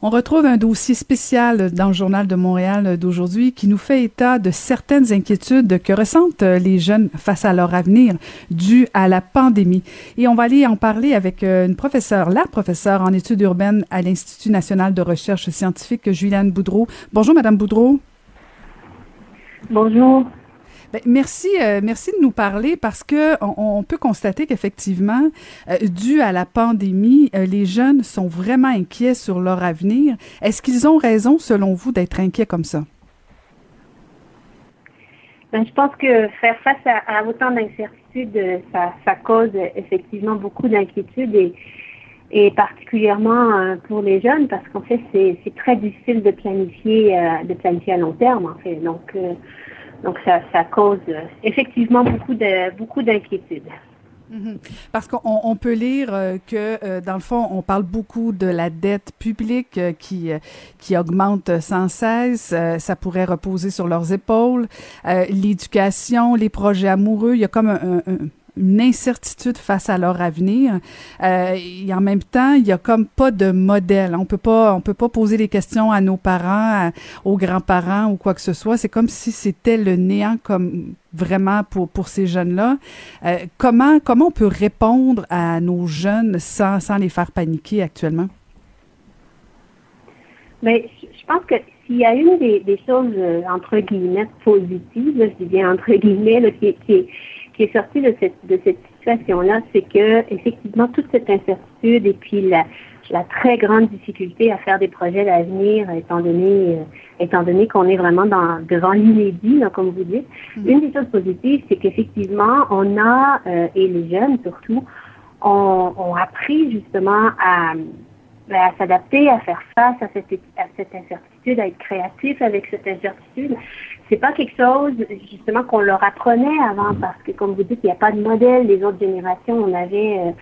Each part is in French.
On retrouve un dossier spécial dans le Journal de Montréal d'aujourd'hui qui nous fait état de certaines inquiétudes que ressentent les jeunes face à leur avenir dû à la pandémie. Et on va aller en parler avec euh, une professeure, la professeure en études urbaines à l'Institut national de recherche scientifique, Juliane Boudreau. Bonjour, Madame Boudreau. Bonjour. Ben, merci, euh, merci de nous parler parce que on, peut constater qu'effectivement, euh, dû à la pandémie, euh, les jeunes sont vraiment inquiets sur leur avenir. Est-ce qu'ils ont raison, selon vous, d'être inquiets comme ça? Ben, je pense que faire face à, autant d'incertitudes, ça, ça, cause effectivement beaucoup d'inquiétudes et, et particulièrement pour les jeunes parce qu'en fait, c'est très difficile de planifier, de planifier à long terme, en fait. Donc, donc, ça, ça cause euh, effectivement beaucoup de beaucoup d'inquiétudes. Mhm. Parce qu'on peut lire euh, que, euh, dans le fond, on parle beaucoup de la dette publique qui, qui augmente sans cesse. ça pourrait reposer sur leurs épaules. L'éducation, les projets amoureux, il y a comme un, une incertitude face à leur avenir. Euh, et en même temps, il y a comme pas de modèle. On peut pas, on peut pas poser des questions à nos parents, aux grands-parents ou quoi que ce soit. C'est comme si c'était le néant, comme vraiment pour pour ces jeunes-là. Euh, comment comment on peut répondre à nos jeunes sans sans les faire paniquer actuellement? Mais je pense que s'il y a une des, choses euh, entre guillemets positives, je dis bien entre guillemets, là, qui, qui est sorti de cette, de cette situation-là, c'est que effectivement toute cette incertitude et puis la, la très grande difficulté à faire des projets d'avenir, étant donné, euh, étant donné qu'on est vraiment dans, devant l'inédit, comme vous dites. Mm-hmm. Une des choses positives, c'est qu'effectivement, on a, euh, et les jeunes surtout, ont, ont appris justement à, à s'adapter, à faire face à cette, à cette incertitude, à être créatif avec cette incertitude. C'est pas quelque chose justement qu'on leur apprenait avant parce que comme vous dites, il n'y a pas de modèle des autres générations. On avait euh,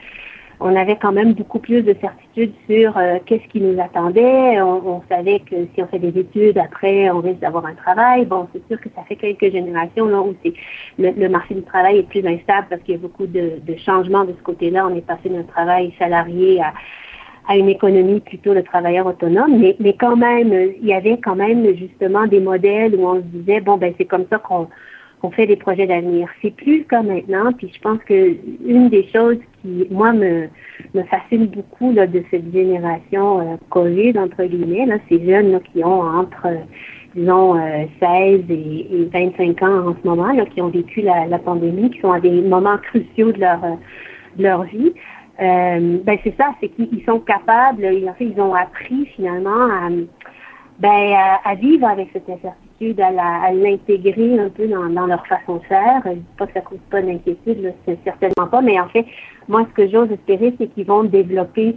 on avait quand même beaucoup plus de certitude sur euh, qu'est-ce qui nous attendait. On, savait que si on fait des études, après, on risque d'avoir un travail. Bon, c'est sûr que ça fait quelques générations là, où c'est le, marché du travail est plus instable parce qu'il y a beaucoup de, de changements de ce côté-là. On est passé d'un travail salarié à à une économie plutôt de travailleurs autonomes, mais, mais quand même, il y avait quand même justement des modèles où on se disait, bon, ben c'est comme ça qu'on qu'on fait des projets d'avenir. C'est plus comme maintenant, puis je pense que une des choses qui, moi, me, me fascine beaucoup là, de cette génération euh, COVID, entre guillemets, là, ces jeunes là, qui ont entre, disons, 16 euh, et, et, 25 ans en ce moment, là, qui ont vécu la, la pandémie, qui sont à des moments cruciaux de leur, de leur vie. Euh, ben c'est ça, c'est qu'ils sont capables, ils, en fait, ils ont appris finalement à, ben, à, vivre avec cette incertitude, à l'intégrer un peu dans, leur façon de faire. Je dis pas que ça cause pas d'inquiétude, certainement pas, mais en fait, moi, ce que j'ose espérer, c'est qu'ils vont développer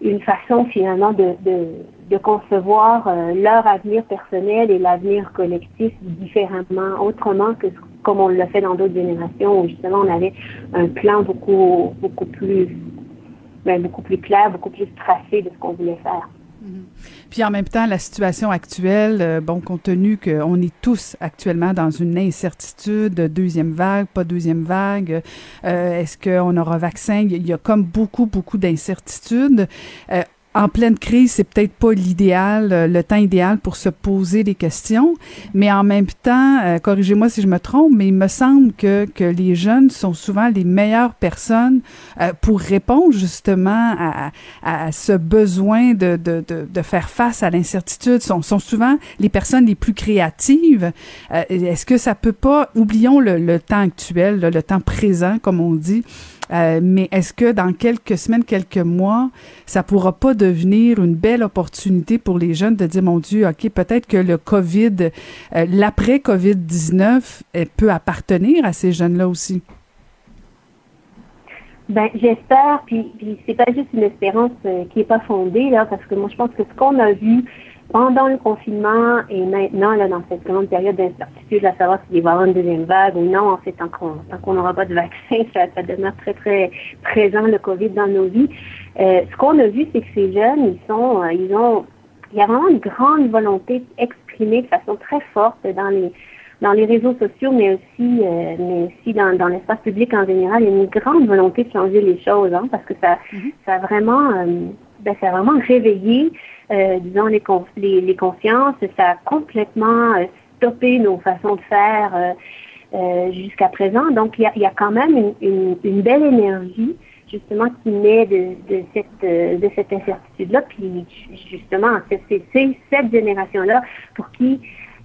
une façon finalement de, de, concevoir euh, leur avenir personnel et l'avenir collectif différemment, autrement que comme on l'a fait dans d'autres générations où justement on avait un plan beaucoup beaucoup plus ben, beaucoup plus clair, beaucoup plus tracé de ce qu'on voulait faire. Mm-hmm. Puis en même temps, la situation actuelle, euh, bon, compte tenu qu'on est tous actuellement dans une incertitude, deuxième vague, pas deuxième vague, euh, est-ce qu'on aura vaccin? Il y a comme beaucoup, beaucoup d'incertitudes. Euh, en pleine crise, c'est peut-être pas l'idéal, euh, le temps idéal pour se poser des questions, mais en même temps, euh, corrigez-moi si je me trompe, mais il me semble que, que les jeunes sont souvent les meilleures personnes euh, pour répondre justement à, à ce besoin de, de, de, de, faire face à l'incertitude, sont, sont souvent les personnes les plus créatives. Est-ce que ça peut pas, oublions le, le temps actuel, le temps présent, comme on dit, euh, mais est-ce que dans quelques semaines, quelques mois, ça pourra pas devenir une belle opportunité pour les jeunes de dire, mon Dieu, OK, peut-être que le COVID, euh, l'après-COVID-19 peut appartenir à ces jeunes-là aussi? Ben, j'espère, puis, puis c'est pas juste une espérance euh, qui est pas fondée, là, parce que moi, je pense que ce qu'on a vu pendant le confinement et maintenant, là, dans cette grande période d'incertitude, à savoir s'il va y avoir une deuxième vague ou non, en fait, tant qu'on n'aura pas de vaccin, ça, ça, demeure très, très présent, le COVID, dans nos vies. Euh, ce qu'on a vu, c'est que ces jeunes, ils sont, euh, ils ont, il y a vraiment une grande volonté exprimée de façon très forte dans les, dans les réseaux sociaux, mais aussi, euh, mais aussi dans, dans l'espace public en général. Il y a une grande volonté de changer les choses, hein, parce que ça, mm-hmm. ça a vraiment, ben, ça a vraiment réveillé, euh, disons, les, les, les, consciences. Ça a complètement euh, stoppé nos façons de faire euh, jusqu'à présent. Donc, il y a, y a, quand même une, une, une, belle énergie, justement, qui naît de, de cette, de cette incertitude-là. Puis, justement, c'est cette génération-là pour qui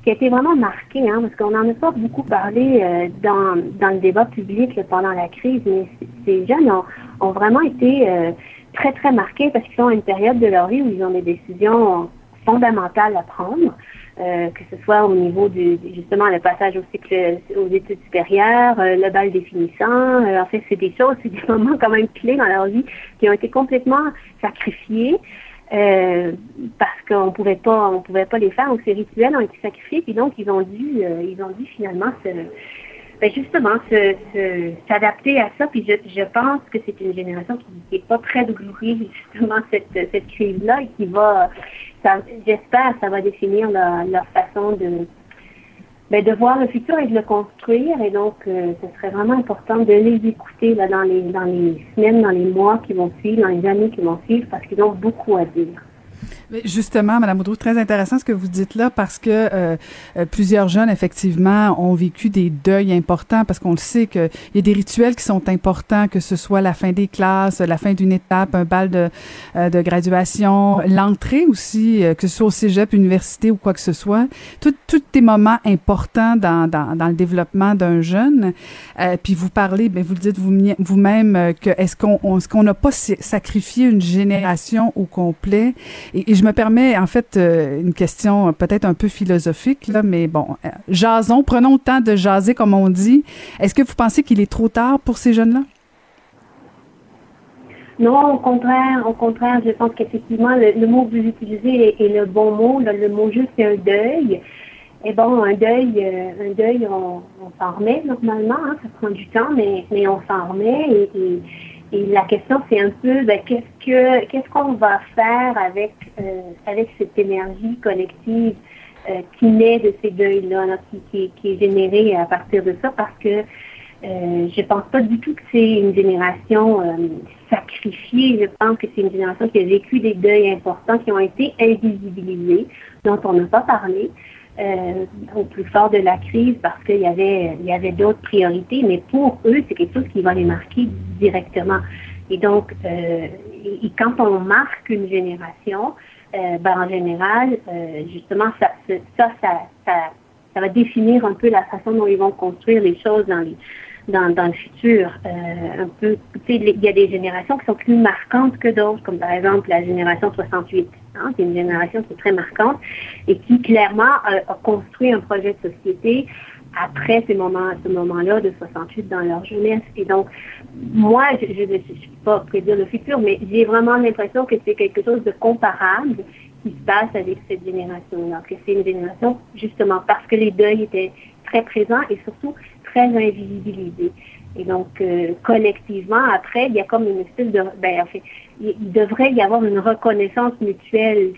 qui a été vraiment marqué, hein, parce qu'on n'en a pas beaucoup parlé euh, dans, dans le débat public pendant la crise, mais ces jeunes ont, ont vraiment été euh, très, très marqués parce qu'ils sont à une période de leur vie où ils ont des décisions fondamentales à prendre, euh, que ce soit au niveau du, justement, le passage au cycle, aux études supérieures, le bal définissant. en fait, c'est des choses, c'est des moments quand même clés dans leur vie qui ont été complètement sacrifiés. Euh, parce qu'on pouvait pas, on pouvait pas les faire, ou ces rituels ont été sacrifiés, puis donc ils ont dû, euh, ils ont dû finalement se, ben justement, s'adapter à ça. Puis je, je pense que c'est une génération qui n'est pas prête d'oublier justement cette, cette crise-là et qui va, j'espère, ça va définir leur, leur façon de, ben, de voir le futur et de le construire. Et donc, euh, ce serait vraiment important de les écouter là, dans, les, dans les semaines, dans les mois qui vont suivre, dans les années qui vont suivre, parce qu'ils ont beaucoup à dire. Justement, Madame Audreau, très intéressant ce que vous dites là parce que euh, euh, plusieurs jeunes effectivement ont vécu des deuils importants parce qu'on le sait qu'il y a des rituels qui sont importants, que ce soit la fin des classes, la fin d'une étape, un bal de, euh, de graduation, l'entrée aussi, que ce soit au cégep, université ou quoi que ce soit. Tous des moments importants dans, dans, dans le développement d'un jeune. puis vous parlez, ben vous le dites vous-même que est-ce qu'on est-ce qu'on n'a pas sacrifié une génération au complet? Et, je me permets, en fait, euh, une question peut-être un peu philosophique, là, mais bon, euh, jasons, prenons le temps de jaser, comme on dit. Est-ce que vous pensez qu'il est trop tard pour ces jeunes-là? Non, au contraire, au contraire, je pense qu'effectivement, le, mot que vous utilisez est, le bon mot. le mot juste, c'est un deuil. Et bon, un deuil, euh, un deuil, on, s'en remet normalement, hein, ça prend du temps, mais, on s'en remet. et et la question, c'est un peu ben, qu'est-ce que qu'est-ce qu'on va faire avec euh, avec cette énergie collective euh, qui naît de ces deuils-là, qui, qui, est générée à partir de ça, parce que euh, je pense pas du tout que c'est une génération euh, sacrifiée. Je pense que c'est une génération qui a vécu des deuils importants qui ont été invisibilisés, dont on n'a pas parlé euh, au plus fort de la crise parce qu'il y avait, il y avait d'autres priorités, mais pour eux, c'est quelque chose qui va les marquer directement. Et donc, euh, et, quand on marque une génération, euh, ben en général, euh, justement, ça, ça, ça, ça, ça va définir un peu la façon dont ils vont construire les choses dans les, dans, dans le futur. Euh, un peu, il y a des générations qui sont plus marquantes que d'autres, comme par exemple la génération 68. Hein, c'est une génération qui est très marquante et qui clairement a, construit un projet de société après ces moments, ce moment-là de 68 dans leur jeunesse. Et donc, moi, je ne suis pas prédire le futur, mais j'ai vraiment l'impression que c'est quelque chose de comparable qui se passe avec cette génération-là, que c'est une génération justement parce que les deuils étaient très présents et surtout très invisibilisés. Et donc, euh, collectivement, après, il y a comme une espèce de... Ben, en fait, il, devrait y avoir une reconnaissance mutuelle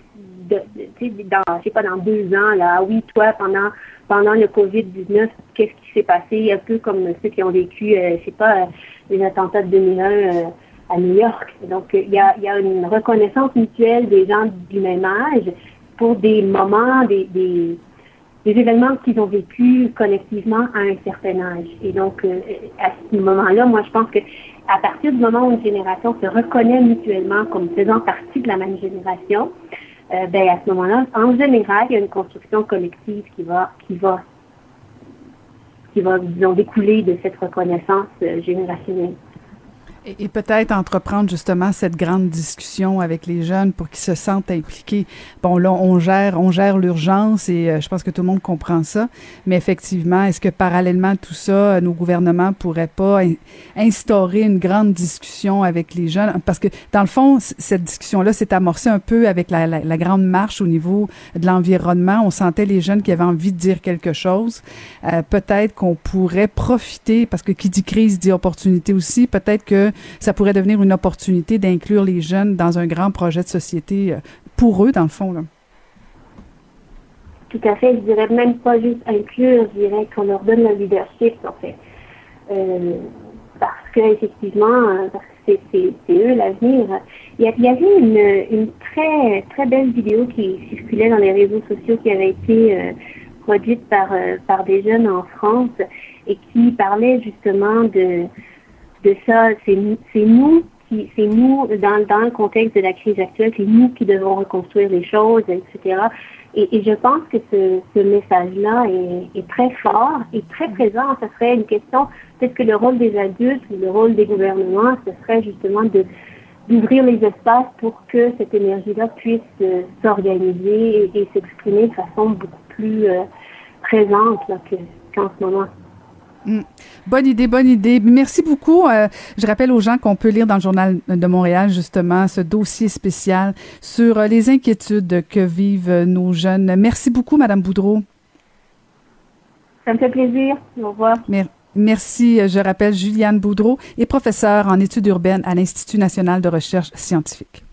de, de dans, je sais pas, dans deux ans, là, ah oui, toi, pendant, pendant le COVID-19, qu'est-ce qui s'est passé? Un peu comme ceux qui ont vécu, euh, je sais pas, les attentats de 2001 euh, à New York. Donc, il y a, y a une reconnaissance mutuelle des gens du même âge pour des moments, des des événements qu'ils ont vécu collectivement à un certain âge. Et donc, euh, à ce moment-là, moi, je pense que à partir du moment où une génération se reconnaît mutuellement comme faisant partie de la même génération, euh, ben à ce moment-là, en général, il y a une construction collective qui va, qui va, qui va, disons, découler de cette reconnaissance euh, générationnelle. Et, peut-être entreprendre justement cette grande discussion avec les jeunes pour qu'ils se sentent impliqués. Bon, là, on gère, on gère l'urgence et euh, je pense que tout le monde comprend ça. Mais effectivement, est-ce que parallèlement à tout ça, nos gouvernements pourraient pas instaurer une grande discussion avec les jeunes? Parce que dans le fond, cette discussion-là s'est amorcée un peu avec la, la, la, grande marche au niveau de l'environnement. On sentait les jeunes qui avaient envie de dire quelque chose. Euh, peut-être qu'on pourrait profiter, parce que qui dit crise dit opportunité aussi. Peut-être que ça pourrait devenir une opportunité d'inclure les jeunes dans un grand projet de société euh, pour eux, dans le fond. Tout à fait. Je dirais même pas juste inclure, je dirais qu'on leur donne le leadership, en fait. Euh, parce que effectivement, c'est eux l'avenir. Il, y avait une, une, très très belle vidéo qui circulait dans les réseaux sociaux qui avait été produite par par des jeunes en France et qui parlait justement de de ça. C'est nous c'est nous, dans, dans le contexte de la crise actuelle, c'est nous qui devons reconstruire les choses, etc. Et, je pense que ce, ce message-là est, est, très fort et très présent. Ce serait une question, peut-être que le rôle des adultes ou le rôle des gouvernements, ce serait justement de d'ouvrir les espaces pour que cette énergie-là puisse euh, s'organiser et, s'exprimer de façon beaucoup plus euh, présente qu'en ce moment. Mm. Bonne idée, bonne idée. Merci beaucoup. Euh, je rappelle aux gens qu'on peut lire dans le journal de Montréal justement ce dossier spécial sur euh, les inquiétudes que vivent nos jeunes. Merci beaucoup, Madame Boudreau. Ça me fait plaisir. Au revoir. Merci. Je rappelle Juliane Boudreau est professeure en études urbaines à l'Institut national de recherche scientifique.